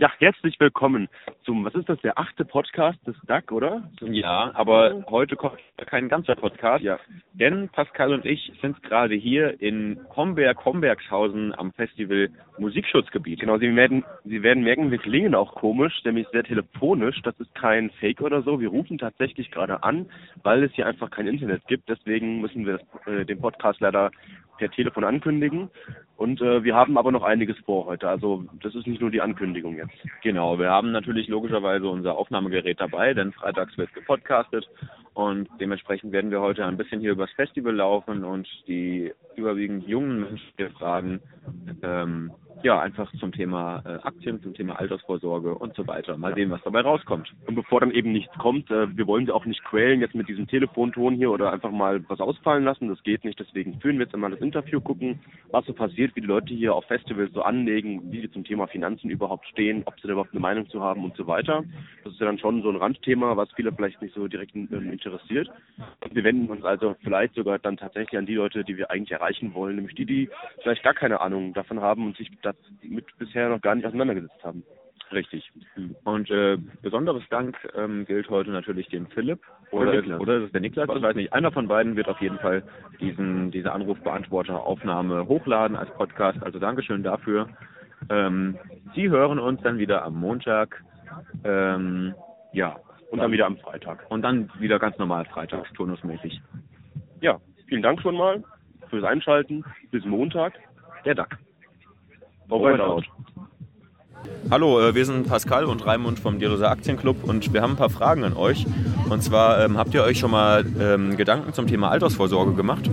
Ja, herzlich willkommen zum, was ist das, der achte Podcast des DAC, oder? Ja, aber heute kommt kein ganzer Podcast. Ja. Denn Pascal und ich sind gerade hier in Homberg-Hombergshausen am Festival Musikschutzgebiet. Genau, Sie werden, Sie werden merken, wir klingen auch komisch, nämlich sehr telefonisch. Das ist kein Fake oder so. Wir rufen tatsächlich gerade an, weil es hier einfach kein Internet gibt. Deswegen müssen wir das, äh, den Podcast leider per Telefon ankündigen. Und äh, wir haben aber noch einiges vor heute. Also das ist nicht nur die Ankündigung jetzt. Genau, wir haben natürlich logischerweise unser Aufnahmegerät dabei, denn freitags wird gepodcastet und dementsprechend werden wir heute ein bisschen hier übers Festival laufen und die überwiegend jungen Menschen hier fragen, ähm, ja, einfach zum Thema äh, Aktien, zum Thema Altersvorsorge und so weiter. Mal sehen, was dabei rauskommt. Und bevor dann eben nichts kommt, äh, wir wollen sie auch nicht quälen jetzt mit diesem Telefonton hier oder einfach mal was ausfallen lassen. Das geht nicht. Deswegen führen wir jetzt einmal das Interview, gucken, was so passiert, wie die Leute hier auf Festivals so anlegen, wie sie zum Thema Finanzen überhaupt stehen, ob sie da überhaupt eine Meinung zu haben und so weiter. Das ist ja dann schon so ein Randthema, was viele vielleicht nicht so direkt ähm, interessiert. Wir wenden uns also vielleicht sogar dann tatsächlich an die Leute, die wir eigentlich erreichen wollen, nämlich die, die vielleicht gar keine Ahnung davon haben und sich das mit bisher noch gar nicht auseinandergesetzt haben. Richtig. Und äh, besonderes Dank ähm, gilt heute natürlich dem Philipp Oder oder, Niklas. oder ist es der Niklas, ich weiß nicht. Einer von beiden wird auf jeden Fall diesen, diese Anrufbeantworteraufnahme hochladen als Podcast. Also Dankeschön dafür. Ähm, Sie hören uns dann wieder am Montag. Ähm, ja. Und dann wieder am Freitag. Und dann wieder ganz normal freitags, turnusmäßig. Ja, vielen Dank schon mal fürs Einschalten. Bis Montag. Der Duck. And out. Hallo, äh, wir sind Pascal und Raimund vom Dieroser Aktienclub und wir haben ein paar Fragen an euch. Und zwar, ähm, habt ihr euch schon mal ähm, Gedanken zum Thema Altersvorsorge gemacht?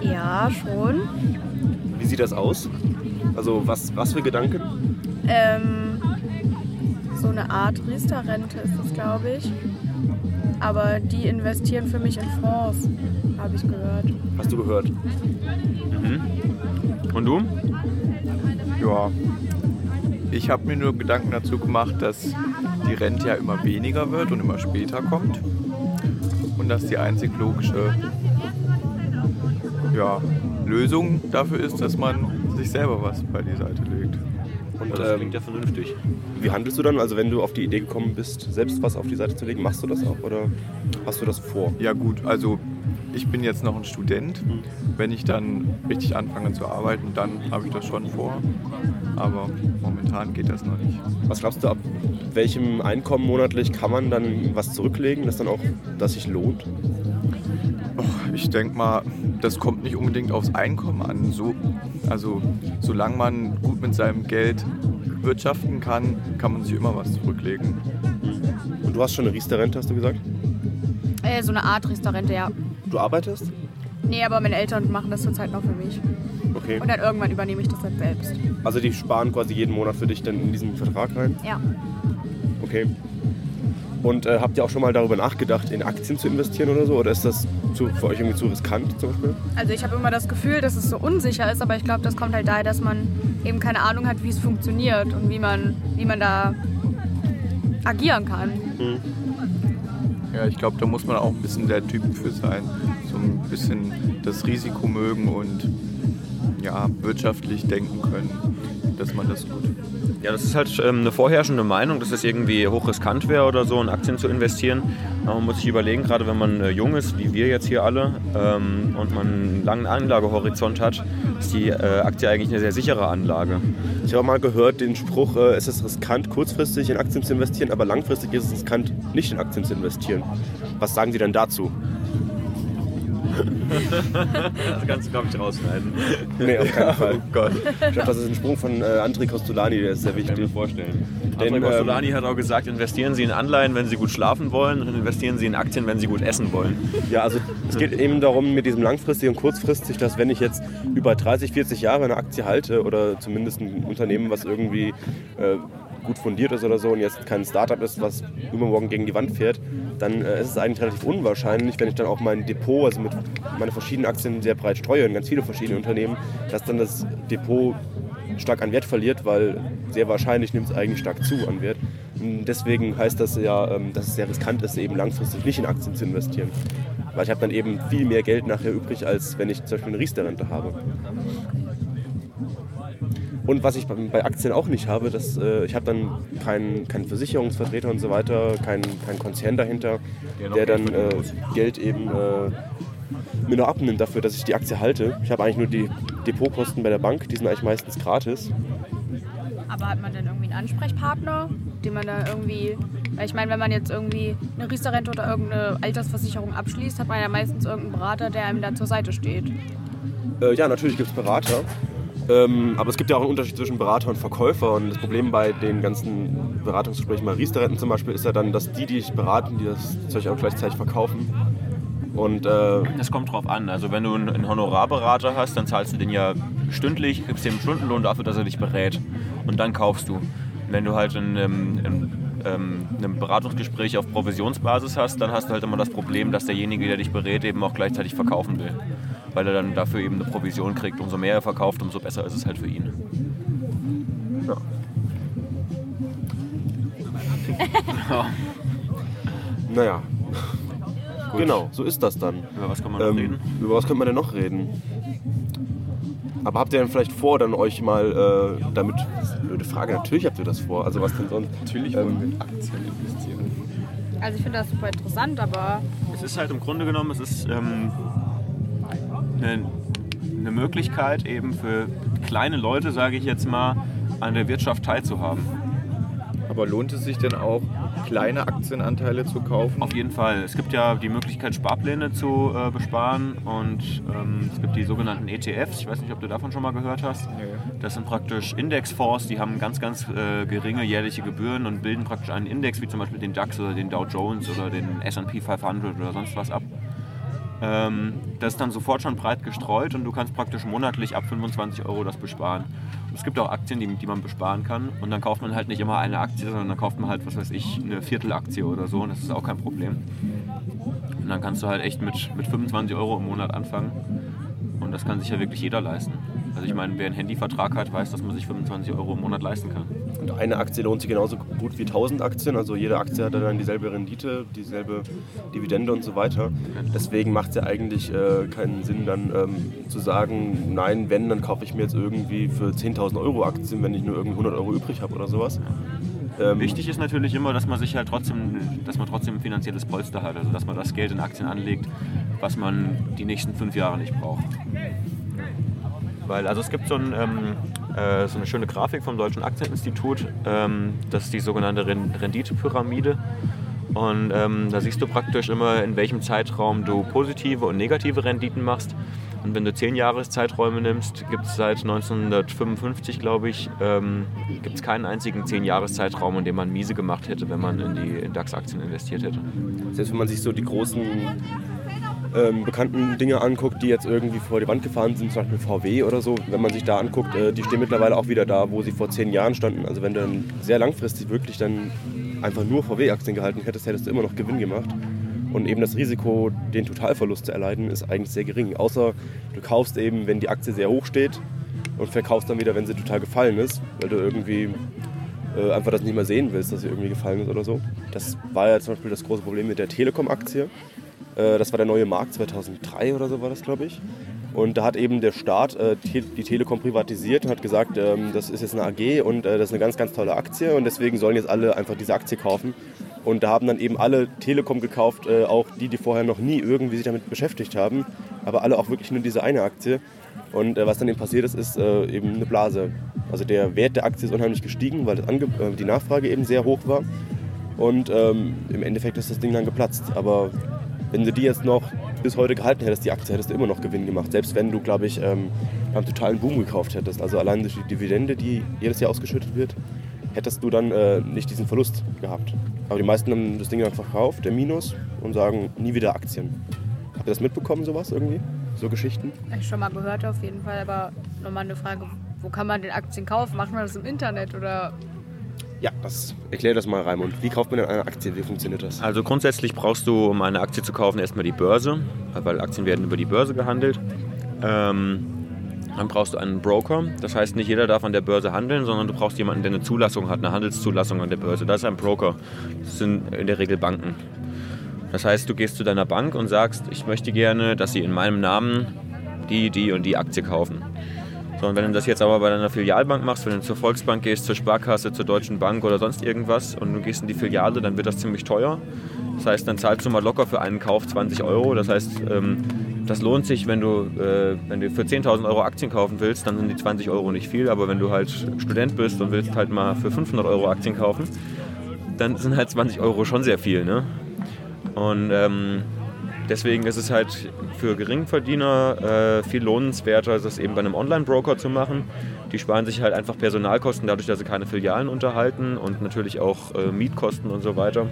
Ja, schon. Wie sieht das aus? Also was, was für Gedanken? Ähm, so eine Art Riester-Rente ist das, glaube ich. Aber die investieren für mich in Fonds, habe ich gehört. Hast du gehört? Mhm. Und du? Ja, ich habe mir nur Gedanken dazu gemacht, dass die Rente ja immer weniger wird und immer später kommt. Und dass die einzig logische ja, Lösung dafür ist, dass man sich selber was bei die Seite legt. Und Das klingt ähm, ja vernünftig. wie handelst du dann? Also wenn du auf die Idee gekommen bist, selbst was auf die Seite zu legen, machst du das auch oder hast du das vor? Ja gut, also ich bin jetzt noch ein Student. Wenn ich dann richtig anfange zu arbeiten, dann habe ich das schon vor. Aber momentan geht das noch nicht. Was glaubst du, ab welchem Einkommen monatlich kann man dann was zurücklegen, das dann auch, das sich lohnt? Ich denke mal, das kommt nicht unbedingt aufs Einkommen an. So, also solange man gut mit seinem Geld wirtschaften kann, kann man sich immer was zurücklegen. Und du hast schon eine Riester-Rente, hast du gesagt? Äh, so eine Art Riester-Rente, ja. Du arbeitest? Nee, aber meine Eltern machen das zurzeit noch für mich. Okay. Und dann irgendwann übernehme ich das dann selbst. Also die sparen quasi jeden Monat für dich dann in diesen Vertrag rein? Ja. Okay. Und äh, habt ihr auch schon mal darüber nachgedacht, in Aktien zu investieren oder so? Oder ist das zu, für euch irgendwie zu riskant zum Beispiel? Also ich habe immer das Gefühl, dass es so unsicher ist, aber ich glaube, das kommt halt daher, dass man eben keine Ahnung hat, wie es funktioniert und wie man, wie man da agieren kann. Ja, ich glaube, da muss man auch ein bisschen der Typ für sein. So ein bisschen das Risiko mögen und ja, wirtschaftlich denken können, dass man das tut. Ja, das ist halt ähm, eine vorherrschende Meinung, dass es irgendwie hochriskant wäre oder so, in Aktien zu investieren. Aber man muss sich überlegen, gerade wenn man äh, jung ist, wie wir jetzt hier alle, ähm, und man einen langen Anlagehorizont hat, ist die äh, Aktie eigentlich eine sehr sichere Anlage. Ich habe mal gehört den Spruch, äh, es ist riskant, kurzfristig in Aktien zu investieren, aber langfristig ist es riskant, nicht in Aktien zu investieren. Was sagen Sie denn dazu? Das kannst du, glaube ich, rausschneiden. Nee, auf keinen Fall. Oh Gott. Ich glaube, das ist ein Sprung von äh, André Costolani, der ist sehr Kann ich mir wichtig. vorstellen. Denn, Denn ähm, Solani hat auch gesagt, investieren Sie in Anleihen, wenn Sie gut schlafen wollen und investieren Sie in Aktien, wenn Sie gut essen wollen. Ja, also es geht eben darum, mit diesem langfristig und kurzfristig, dass wenn ich jetzt über 30, 40 Jahre eine Aktie halte oder zumindest ein Unternehmen, was irgendwie äh, gut fundiert ist oder so und jetzt kein Startup ist, was übermorgen gegen die Wand fährt, dann äh, ist es eigentlich relativ unwahrscheinlich, wenn ich dann auch mein Depot, also mit meine verschiedenen Aktien sehr breit streue in ganz viele verschiedene Unternehmen, dass dann das Depot stark an Wert verliert, weil sehr wahrscheinlich nimmt es eigentlich stark zu an Wert. Und deswegen heißt das ja, ähm, dass es sehr riskant ist, eben langfristig nicht in Aktien zu investieren. Weil ich habe dann eben viel mehr Geld nachher übrig, als wenn ich zum Beispiel eine Riester-Rente habe. Und was ich bei Aktien auch nicht habe, dass, äh, ich habe dann keinen kein Versicherungsvertreter und so weiter, keinen kein Konzern dahinter, der dann äh, Geld eben äh, mir nur abnimmt dafür, dass ich die Aktie halte. Ich habe eigentlich nur die Depotkosten bei der Bank, die sind eigentlich meistens gratis. Aber hat man denn irgendwie einen Ansprechpartner, den man da irgendwie. Weil ich meine, wenn man jetzt irgendwie eine Riester-Rente oder irgendeine Altersversicherung abschließt, hat man ja meistens irgendeinen Berater, der einem da zur Seite steht. Äh, ja, natürlich gibt es Berater. Ähm, aber es gibt ja auch einen Unterschied zwischen Berater und Verkäufer. Und das Problem bei den ganzen Beratungsgesprächen, bei Riester-Renten zum Beispiel, ist ja dann, dass die, die dich beraten, die das Zeug auch gleichzeitig verkaufen. Und, äh, das kommt drauf an. Also wenn du einen Honorarberater hast, dann zahlst du den ja stündlich, gibst dem einen Stundenlohn dafür, dass er dich berät. Und dann kaufst du. Wenn du halt in, in, in ähm, einem Beratungsgespräch auf Provisionsbasis hast, dann hast du halt immer das Problem, dass derjenige, der dich berät, eben auch gleichzeitig verkaufen will. Weil er dann dafür eben eine Provision kriegt. Umso mehr er verkauft, umso besser ist es halt für ihn. Ja. naja. Gut. Genau, so ist das dann. Über was kann man ähm, noch reden? Über was könnte man denn noch reden? Aber habt ihr denn vielleicht vor, dann euch mal äh, damit. Blöde Frage, natürlich habt ihr das vor. Also was denn sonst? Natürlich wollen ähm, wir in Aktien investieren. Also ich finde das super interessant, aber. Es ist halt im Grunde genommen, es ist ähm, eine, eine Möglichkeit eben für kleine Leute, sage ich jetzt mal, an der Wirtschaft teilzuhaben. Aber lohnt es sich denn auch, kleine Aktienanteile zu kaufen? Auf jeden Fall. Es gibt ja die Möglichkeit, Sparpläne zu äh, besparen und ähm, es gibt die sogenannten ETFs. Ich weiß nicht, ob du davon schon mal gehört hast. Nee. Das sind praktisch Indexfonds, die haben ganz, ganz äh, geringe jährliche Gebühren und bilden praktisch einen Index, wie zum Beispiel den DAX oder den Dow Jones oder den SP 500 oder sonst was ab. Ähm, das ist dann sofort schon breit gestreut und du kannst praktisch monatlich ab 25 Euro das besparen. Es gibt auch Aktien, die, die man besparen kann und dann kauft man halt nicht immer eine Aktie, sondern dann kauft man halt, was weiß ich, eine Viertelaktie oder so und das ist auch kein Problem. Und dann kannst du halt echt mit, mit 25 Euro im Monat anfangen und das kann sich ja wirklich jeder leisten. Also ich meine, wer einen Handyvertrag hat, weiß, dass man sich 25 Euro im Monat leisten kann. Und eine Aktie lohnt sich genauso gut wie 1000 Aktien. Also jede Aktie hat dann dieselbe Rendite, dieselbe Dividende und so weiter. Deswegen macht es ja eigentlich äh, keinen Sinn, dann ähm, zu sagen, nein, wenn, dann kaufe ich mir jetzt irgendwie für 10.000 Euro Aktien, wenn ich nur irgendwie 100 Euro übrig habe oder sowas. Ähm, Wichtig ist natürlich immer, dass man sich halt trotzdem, dass man trotzdem ein finanzielles Polster hat, also dass man das Geld in Aktien anlegt, was man die nächsten fünf Jahre nicht braucht. Weil, also es gibt so, ein, ähm, äh, so eine schöne Grafik vom Deutschen Aktieninstitut, ähm, das ist die sogenannte Renditepyramide. Und ähm, da siehst du praktisch immer, in welchem Zeitraum du positive und negative Renditen machst. Und wenn du 10 Jahreszeiträume nimmst, gibt es seit 1955, glaube ich, ähm, gibt es keinen einzigen 10 Jahreszeitraum, in dem man miese gemacht hätte, wenn man in die DAX-Aktien investiert hätte. Selbst wenn man sich so die großen ähm, bekannten Dinge anguckt, die jetzt irgendwie vor die Wand gefahren sind, zum Beispiel VW oder so, wenn man sich da anguckt, äh, die stehen mittlerweile auch wieder da, wo sie vor zehn Jahren standen. Also wenn du dann sehr langfristig wirklich dann einfach nur VW-Aktien gehalten hättest, hättest du immer noch Gewinn gemacht. Und eben das Risiko, den Totalverlust zu erleiden, ist eigentlich sehr gering. Außer du kaufst eben, wenn die Aktie sehr hoch steht und verkaufst dann wieder, wenn sie total gefallen ist, weil du irgendwie äh, einfach das nicht mehr sehen willst, dass sie irgendwie gefallen ist oder so. Das war ja zum Beispiel das große Problem mit der Telekom-Aktie. Äh, das war der neue Markt 2003 oder so war das, glaube ich. Und da hat eben der Staat äh, die Telekom privatisiert und hat gesagt, ähm, das ist jetzt eine AG und äh, das ist eine ganz, ganz tolle Aktie und deswegen sollen jetzt alle einfach diese Aktie kaufen. Und da haben dann eben alle Telekom gekauft, auch die, die vorher noch nie irgendwie sich damit beschäftigt haben, aber alle auch wirklich nur diese eine Aktie. Und was dann eben passiert ist, ist eben eine Blase. Also der Wert der Aktie ist unheimlich gestiegen, weil die Nachfrage eben sehr hoch war. Und ähm, im Endeffekt ist das Ding dann geplatzt. Aber wenn du die jetzt noch bis heute gehalten hättest, die Aktie, hättest du immer noch Gewinn gemacht. Selbst wenn du, glaube ich, ähm, einen totalen Boom gekauft hättest. Also allein durch die Dividende, die jedes Jahr ausgeschüttet wird, hättest du dann äh, nicht diesen Verlust gehabt. Aber die meisten haben das Ding dann verkauft, der Minus, und sagen nie wieder Aktien. Habt ihr das mitbekommen, sowas irgendwie? So Geschichten? Ich schon mal gehört auf jeden Fall, aber nochmal eine Frage, wo kann man den Aktien kaufen? Macht man das im Internet oder ja, das erklär das mal, Raimund. Wie kauft man denn eine Aktie? Wie funktioniert das? Also grundsätzlich brauchst du, um eine Aktie zu kaufen, erstmal die Börse, weil Aktien werden über die Börse gehandelt. Ähm, dann brauchst du einen Broker. Das heißt, nicht jeder darf an der Börse handeln, sondern du brauchst jemanden, der eine Zulassung hat, eine Handelszulassung an der Börse. Das ist ein Broker. Das sind in der Regel Banken. Das heißt, du gehst zu deiner Bank und sagst, ich möchte gerne, dass sie in meinem Namen die, die und die Aktie kaufen. So, und wenn du das jetzt aber bei deiner Filialbank machst, wenn du zur Volksbank gehst, zur Sparkasse, zur Deutschen Bank oder sonst irgendwas und du gehst in die Filiale, dann wird das ziemlich teuer. Das heißt, dann zahlst du mal locker für einen Kauf 20 Euro. Das heißt, ähm, das lohnt sich, wenn du, äh, wenn du für 10.000 Euro Aktien kaufen willst, dann sind die 20 Euro nicht viel. Aber wenn du halt Student bist und willst halt mal für 500 Euro Aktien kaufen, dann sind halt 20 Euro schon sehr viel. Ne? Und ähm, deswegen ist es halt für Geringverdiener äh, viel lohnenswerter, das eben bei einem Online-Broker zu machen. Die sparen sich halt einfach Personalkosten dadurch, dass sie keine Filialen unterhalten und natürlich auch äh, Mietkosten und so weiter.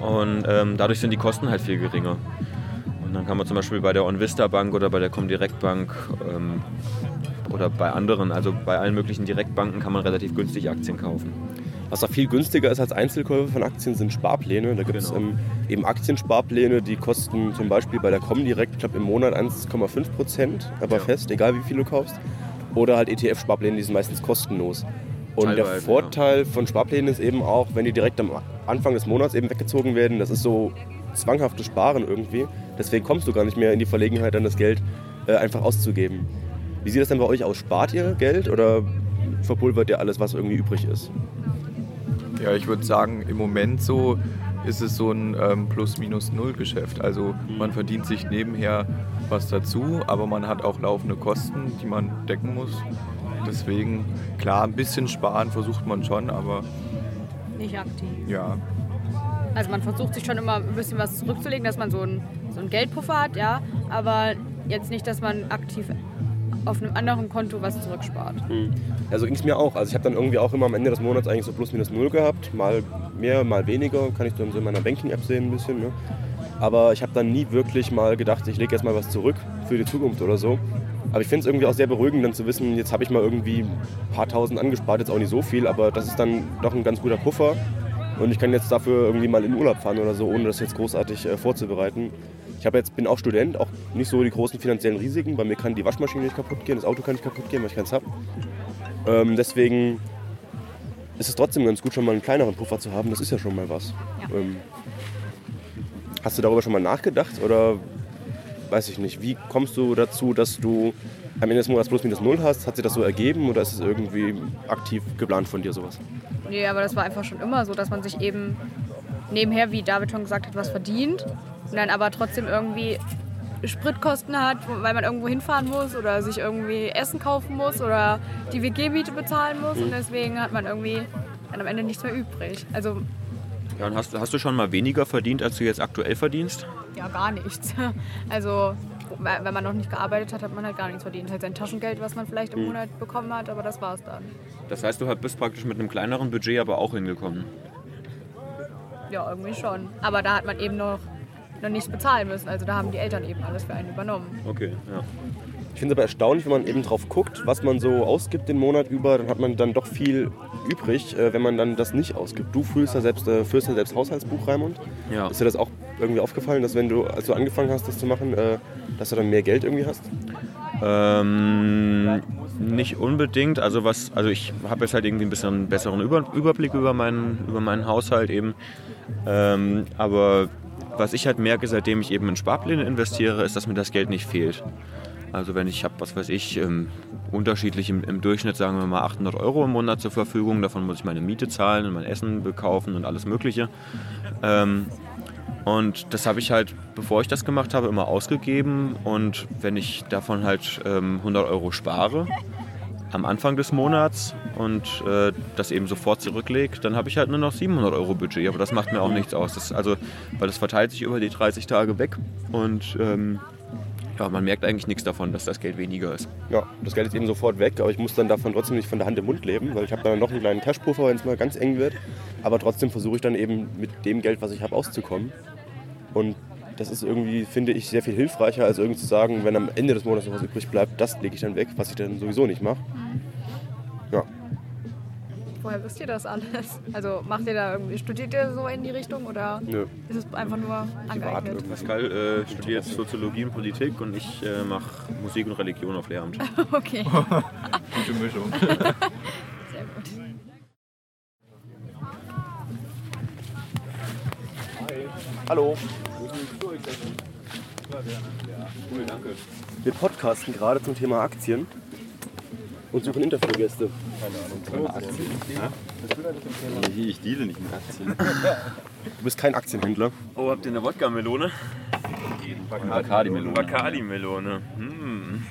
Und ähm, dadurch sind die Kosten halt viel geringer. Und dann kann man zum Beispiel bei der OnVista Bank oder bei der Comdirect Bank ähm, oder bei anderen, also bei allen möglichen Direktbanken kann man relativ günstig Aktien kaufen. Was auch viel günstiger ist als Einzelkäufe von Aktien, sind Sparpläne. Da gibt es Genau. ähm, eben Aktiensparpläne, die kosten zum Beispiel bei der Comdirect, ich glaube im Monat 1,5 Prozent, aber Ja. fest, egal wie viel du kaufst. Oder halt ETF-Sparpläne, die sind meistens kostenlos. Und der Teilweise, Vorteil von Sparplänen ist eben auch, wenn die direkt am Anfang des Monats eben weggezogen werden, das ist so zwanghaftes Sparen irgendwie. Deswegen kommst du gar nicht mehr in die Verlegenheit, dann das Geld äh, einfach auszugeben. Wie sieht das denn bei euch aus? Spart ihr Geld oder verpulvert ihr alles, was irgendwie übrig ist? Ja, ich würde sagen, im Moment so ist es so ein ähm, Plus-Minus-Null-Geschäft. Also man verdient sich nebenher was dazu, aber man hat auch laufende Kosten, die man decken muss. Deswegen, klar, ein bisschen sparen versucht man schon, aber Nicht aktiv. ja, Also man versucht sich schon immer ein bisschen was zurückzulegen, dass man so einen so einen Geldpuffer hat, ja. Aber jetzt nicht, dass man aktiv auf einem anderen Konto was zurückspart. Ja, so ging es mir auch. Also ich habe dann irgendwie auch immer am Ende des Monats eigentlich so plus minus null gehabt. Mal mehr, mal weniger. Kann ich dann so in meiner Banking-App sehen ein bisschen. Ne? Aber ich habe dann nie wirklich mal gedacht, ich lege jetzt mal was zurück für die Zukunft oder so. Aber ich finde es irgendwie auch sehr beruhigend, dann zu wissen, jetzt habe ich mal irgendwie ein paar tausend angespart, jetzt auch nicht so viel, aber das ist dann doch ein ganz guter Puffer. Und ich kann jetzt dafür irgendwie mal in Urlaub fahren oder so, ohne das jetzt großartig äh, vorzubereiten. Ich habe jetzt, bin auch Student, auch nicht so die großen finanziellen Risiken. Bei mir kann die Waschmaschine nicht kaputt gehen, das Auto kann nicht kaputt gehen, weil ich keins habe. Ähm, deswegen ist es trotzdem ganz gut, schon mal einen kleineren Puffer zu haben. Das ist ja schon mal was. Ja. Ähm, hast du darüber schon mal nachgedacht oder weiß ich nicht? Wie kommst du dazu, dass du am Ende des Monats plus minus null hast? Hat sich das so ergeben oder ist es irgendwie aktiv geplant von dir sowas? Nee, aber das war einfach schon immer so, dass man sich eben nebenher, wie David schon gesagt hat, was verdient und dann aber trotzdem irgendwie Spritkosten hat, weil man irgendwo hinfahren muss oder sich irgendwie Essen kaufen muss oder die WG-Miete bezahlen muss und deswegen hat man irgendwie dann am Ende nichts mehr übrig. Also Ja, und hast, hast du schon mal weniger verdient, als du jetzt aktuell verdienst? ja, gar nichts. Also wenn man noch nicht gearbeitet hat, hat man halt gar nichts verdient. Halt sein Taschengeld, was man vielleicht im Monat bekommen hat, aber das war's dann. Das heißt, du bist praktisch mit einem kleineren Budget aber auch hingekommen. Ja, irgendwie schon. Aber da hat man eben noch, noch nichts bezahlen müssen. Also da haben die Eltern eben alles für einen übernommen. Okay, ja. Ich finde es aber erstaunlich, wenn man eben drauf guckt, was man so ausgibt den Monat über, dann hat man dann doch viel übrig, äh, wenn man dann das nicht ausgibt. Du führst ja selbst, äh, führst ja selbst Haushaltsbuch, Raimund. Ja. Ist dir das auch irgendwie aufgefallen, dass wenn du, als du angefangen hast, das zu machen, äh, dass du dann mehr Geld irgendwie hast? Ähm, nicht unbedingt. Also was, also ich habe jetzt halt irgendwie ein bisschen einen besseren Über Überblick über meinen, über meinen Haushalt eben. Ähm, aber was ich halt merke, seitdem ich eben in Sparpläne investiere, ist, dass mir das Geld nicht fehlt. Also wenn ich habe, was weiß ich, ähm, unterschiedlich im, im Durchschnitt, sagen wir mal 800 Euro im Monat zur Verfügung. Davon muss ich meine Miete zahlen und mein Essen bekaufen und alles Mögliche. Ähm, und das habe ich halt, bevor ich das gemacht habe, immer ausgegeben. Und wenn ich davon halt ähm, 100 Euro spare am Anfang des Monats und äh, das eben sofort zurücklege, dann habe ich halt nur noch 700 Euro Budget. Aber das macht mir auch nichts aus. Das, also, weil das verteilt sich über die 30 Tage weg. Und ähm, ja, man merkt eigentlich nichts davon, dass das Geld weniger ist. Ja, das Geld ist eben sofort weg, aber ich muss dann davon trotzdem nicht von der Hand im Mund leben, weil ich habe dann noch einen kleinen Cashpuffer, wenn es mal ganz eng wird. Aber trotzdem versuche ich dann eben mit dem Geld, was ich habe, auszukommen. Und das ist irgendwie, finde ich, sehr viel hilfreicher, als irgendwie zu sagen, wenn am Ende des Monats noch was übrig bleibt, das lege ich dann weg, was ich dann sowieso nicht mache. Ja, Woher wisst ihr das alles? Also macht ihr da irgendwie, studiert ihr so in die Richtung oder nö. ist es einfach nur angeeignet? Pascal äh, studiert Soziologie und Politik und ich äh, mache Musik und Religion auf Lehramt. Okay, gute Mischung. Hallo. Cool, danke. Wir podcasten gerade zum Thema Aktien. und suchen Interviewgäste. Ich, ich deale nicht mit Aktien. Du bist kein Aktienhändler. Oh, habt ihr eine Wodka-Melone? Bacardi-Melone. Bacardi-Melone. Hm.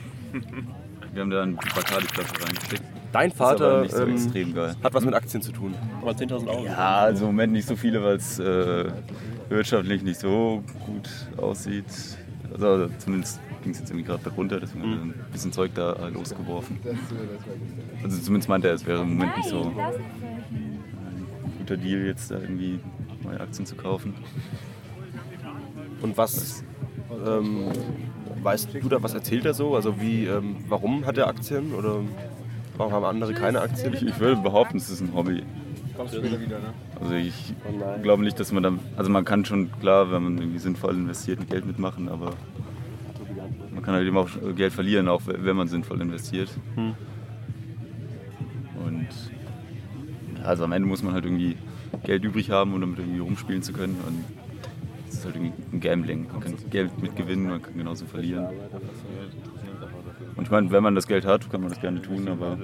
Wir haben da eine Bacardi-Flasche reingesteckt. Dein Vater nicht so ähm, extrem geil. hat was mit Aktien zu tun. Aber 10.000 Euro. Ja, also im Moment nicht so viele, weil es äh, wirtschaftlich nicht so gut aussieht. Also zumindest ging es jetzt irgendwie gerade runter, deswegen hat er ein bisschen Zeug da losgeworfen. Also zumindest meinte er, es wäre im Moment nicht so ein guter Deal, jetzt da irgendwie neue Aktien zu kaufen. Und was ähm, weißt du da, was erzählt er so? Also wie, ähm, warum hat er Aktien oder warum haben andere keine Aktien? Ich, ich würde behaupten, es ist ein Hobby. Also ich glaube nicht, dass man dann, also man kann schon klar, wenn man irgendwie sinnvoll investiert, Geld mitmachen, aber man kann halt eben auch Geld verlieren, auch wenn man sinnvoll investiert. Und ja, also am Ende muss man halt irgendwie Geld übrig haben, um damit irgendwie rumspielen zu können. Und es ist halt irgendwie ein Gambling. Man kann Geld mitgewinnen, man kann genauso verlieren. Und ich meine, wenn man das Geld hat, kann man das gerne tun, aber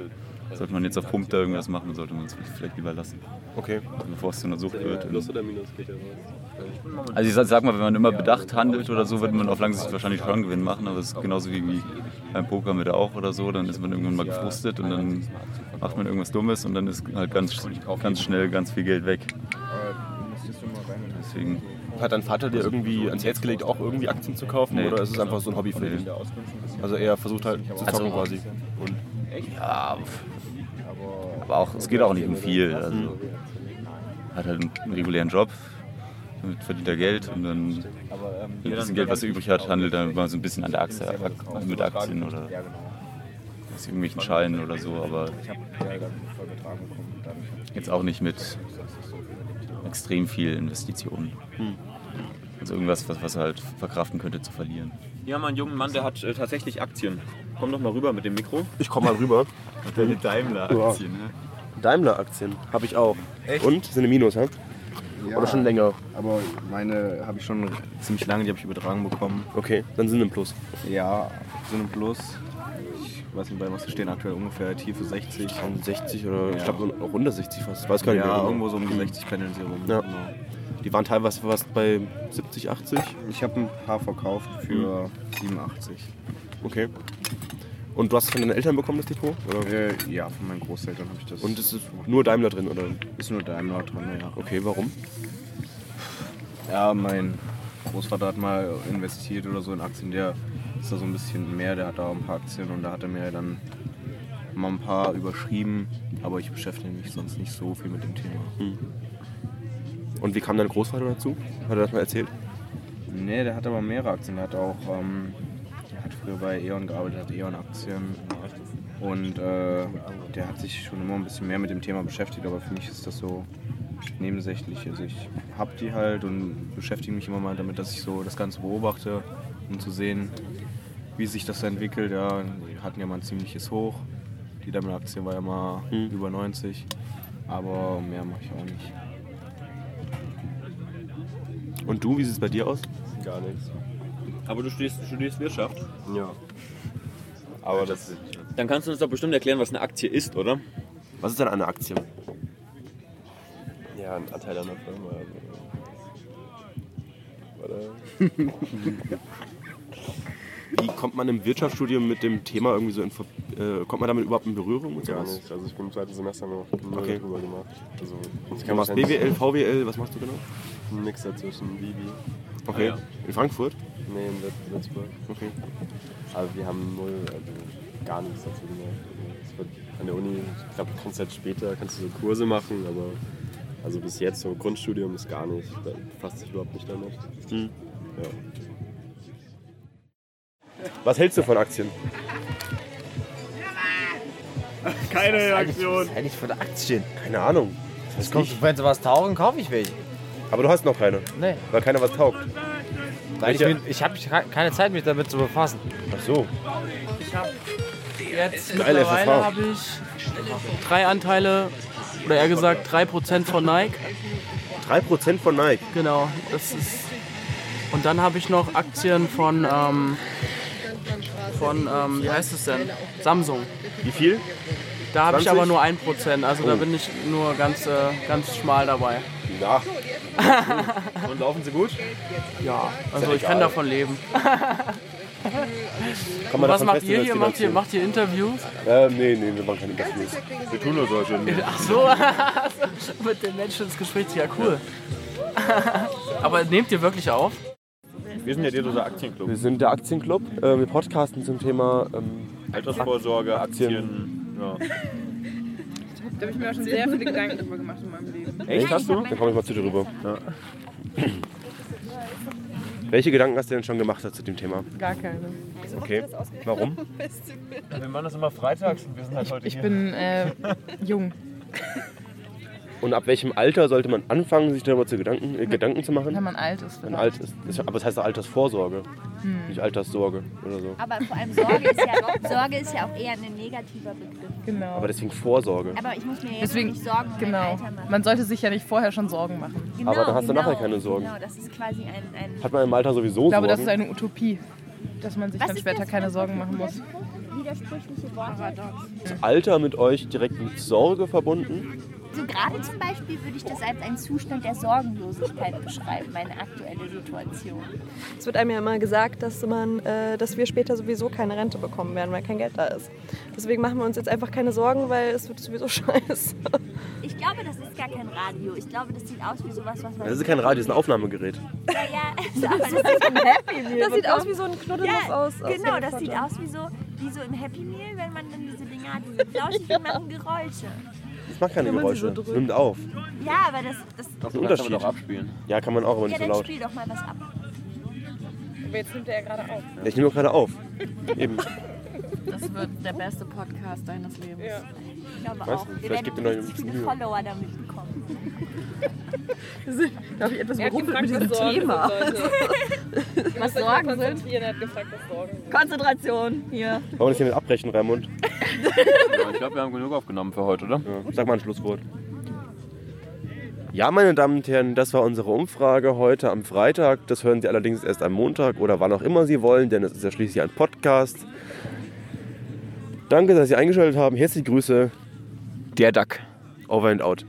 sollte man jetzt auf Pump da irgendwas machen, dann sollte man es vielleicht lieber lassen, Okay. bevor es zu einer Sucht wird. Plus oder Minus geht ja raus. Also ich sag- mal, wenn man immer bedacht handelt oder so, wird man auf lange Sicht wahrscheinlich schon Gewinn machen, aber es ist genauso wie, wie beim Poker mit auch oder so, dann ist man irgendwann mal gefrustet und dann macht man irgendwas Dummes und dann ist halt ganz, ganz schnell ganz viel Geld weg. Deswegen, Hat dein Vater dir irgendwie ans Herz gelegt, auch irgendwie Aktien zu kaufen Nee. oder ist es einfach so ein Hobby für Nee. dich? Also er versucht halt zu zocken Also- quasi. Und ja, aber auch, es geht auch nicht um viel. Also, hat halt einen regulären Job, damit verdient er Geld und dann mit ein bisschen Geld, was er übrig hat, handelt er mal so ein bisschen an der Achse, mit Aktien oder aus irgendwelchen Scheinen oder so, aber jetzt auch nicht mit extrem viel Investitionen. Also irgendwas, was, was er halt verkraften könnte zu verlieren. Wir haben einen jungen Mann, der hat äh, tatsächlich Aktien. Komm doch mal rüber mit dem Mikro. ich komme mal rüber. Deine Daimler-Aktien, ne? Daimler-Aktien habe ich auch. Und? Sind eine Minus, hä? Oder schon länger? Aber meine habe ich schon ziemlich lange, die habe ich übertragen bekommen. Okay, dann sind ein Plus. Ja, so ein Plus. Ich weiß nicht, bei was wir stehen aktuell ungefähr Tiefe 60. 60 oder ich Ja. glaube auch unter 60 fast. Ich weiß gar nicht mehr. Ja, genau. irgendwo so um die 60 pendeln sie rum. Ja. Genau. Die waren teilweise fast bei 70, 80. Ich habe ein paar verkauft für 87. Okay. Und du hast es von deinen Eltern bekommen, das Depot? Äh, ja, von meinen Großeltern habe ich das. Und es ist nur Daimler drin, oder? ist nur Daimler drin, ja. Okay, warum? Ja, mein Großvater hat mal investiert oder so in Aktien. Der ist da so ein bisschen mehr, der hat da ein paar Aktien und da hat er mir dann mal ein paar überschrieben. Aber ich beschäftige mich sonst nicht so viel mit dem Thema. Und wie kam dein Großvater dazu? Hat er das mal erzählt? Nee, der hat aber mehrere Aktien. Der hat auch, ähm, der hat früher bei E.ON gearbeitet, hat E.ON-Aktien. Und äh, der hat sich schon immer ein bisschen mehr mit dem Thema beschäftigt, aber für mich ist das so nebensächlich. Also ich hab die halt und beschäftige mich immer mal damit, dass ich so das Ganze beobachte, um zu sehen, wie sich das entwickelt. Ja, die hatten ja mal ein ziemliches Hoch. Die Daimler-Aktie war ja mal über 90. Aber mehr mache ich auch nicht. Und du, wie sieht es bei dir aus? Gar nichts. Aber du studierst, studierst Wirtschaft. Ja. Aber das Dann kannst du uns doch bestimmt erklären, was eine Aktie ist, oder? Was ist denn eine Aktie? ja ein Anteil an der Firma. Also. Oder? Wie kommt man im Wirtschaftsstudium mit dem Thema irgendwie so in Ver äh, kommt man damit überhaupt in Berührung und Gar sowas? nicht. Also ich bin im zweiten Semester noch Okay. darüber gemacht. Also ich Du machst BWL, VWL, was machst du genau? Ein Mix dazwischen. Vivi. Okay. Ah, ja. In Frankfurt? Nee, in Würz- Würzburg. Okay. Aber wir haben null, also gar nichts dazu gemacht. Also es wird an der Uni, ich glaube, du kannst halt später kannst du so Kurse machen, aber also bis jetzt so Grundstudium ist gar nicht, da befasst sich überhaupt nicht damit. Hm. Ja. Was hältst du von Aktien? Keine Reaktion. Eigentlich von Aktien. Keine Ahnung. Das kommt, wenn sie was taugen, kaufe ich welche. Aber du hast noch keine, Nee, weil keiner was taugt. weil ich, bin, ich habe keine Zeit, mich damit zu befassen. Ach so. Ich habe jetzt mittlerweile habe ich drei Anteile oder eher gesagt 3% von Nike. 3% von Nike. Genau, das ist. Und dann habe ich noch Aktien von ähm, von, ähm, wie heißt es denn? Samsung. Wie viel? Da habe ich 20? aber nur 1%, also da Oh. bin ich nur ganz, äh, ganz schmal dabei. Ja. Und laufen sie gut? Ja, also ja ich kann davon leben. Kann man Was macht ihr hier? Macht ihr, macht ihr Interviews? Ähm, nee, nee, wir machen keine Interviews. Wir tun nur solche. Ach so, mit den Menschen ins Gespräch, ja cool. Aber nehmt ihr wirklich auf? Wir sind ja dir dieser Aktienclub. Wir sind der Aktienclub. Äh, wir podcasten zum Thema ähm, Altersvorsorge, Aktien. Ja. Da habe ich mir auch schon sehr viele Gedanken drüber gemacht in meinem Leben. Echt? Hast du? Dann komme ich mal zu dir rüber. Welche Gedanken hast du denn schon gemacht zu dem Thema? Gar keine. Okay. Warum? Wir machen das immer freitags und wir sind halt heute Ich bin äh, jung. Und ab welchem Alter sollte man anfangen, sich darüber zu Gedanken, äh, Gedanken zu machen? Wenn man alt ist. Wenn man alt ist. Das- Aber es heißt ja Altersvorsorge, nicht Alterssorge oder so. Aber vor allem Sorge ist ja, Sorge ist ja auch eher ein negativer Begriff. Genau. Aber deswegen Vorsorge. Aber ich muss mir jetzt Deswegen, nicht Sorgen um genau. Alter machen. Man sollte sich ja nicht vorher schon Sorgen machen. Genau, Aber dann hast du genau, nachher keine Sorgen. Genau, das ist quasi ein... ein Hat man im Alter sowieso Ich glaube, das Sorgen? ist eine Utopie, dass man sich Was dann später das keine Sorgen machen muss. widersprüchliche Worte. Ist Alter mit euch direkt mit Sorge verbunden? So gerade zum Beispiel würde ich das als einen Zustand der Sorgenlosigkeit beschreiben, meine aktuelle Situation. Es wird einem ja immer gesagt, dass, man, äh, dass wir später sowieso keine Rente bekommen werden, weil kein Geld da ist. Deswegen machen wir uns jetzt einfach keine Sorgen, weil es wird sowieso scheiße. Ich glaube, das ist gar kein Radio. Ich glaube, das sieht aus wie sowas, was man... Das ist kein Radio, das ist ein Aufnahmegerät. Ja, ja, aber das ist ein Happy Meal. Das sieht aus wie so ein Knuddelnuss ja, aus- aus Genau, das sieht aus wie so, wie so ein Happy Meal, wenn man dann diese Dinger hat, diese flauschig, die machen Geräusche. Das macht keine man Geräusche. so nimmt auf. Ja, aber das... das Das ist ein Unterschied. abspielen. Ja, kann man auch, aber ja, nicht so dann laut. spiel doch mal was ab. Aber jetzt nimmt er ja gerade auf. Ja, Ich nehme doch gerade auf. Eben. Das wird der beste Podcast deines Lebens. Ich glaube Weiß auch. nicht, Wir vielleicht gibt ihr noch viele Mühe. Follower damit bekommen. Da habe ich etwas Er gefragt, mit diesem Sorgen Thema. Was Sorgen sind? Er hat gefragt, was Sorgen sind. Konzentration, hier. Wollen wir das hier mit abbrechen, Raimund? Ja, ich glaube, wir haben genug aufgenommen für heute, oder? Ja, sag mal ein Schlusswort. Ja, meine Damen und Herren, das war unsere Umfrage heute am Freitag. Das hören Sie allerdings erst am Montag oder wann auch immer Sie wollen, denn es ist ja schließlich ein Podcast. Danke, dass Sie eingeschaltet haben. Herzliche Grüße. Der Duck. Over and out.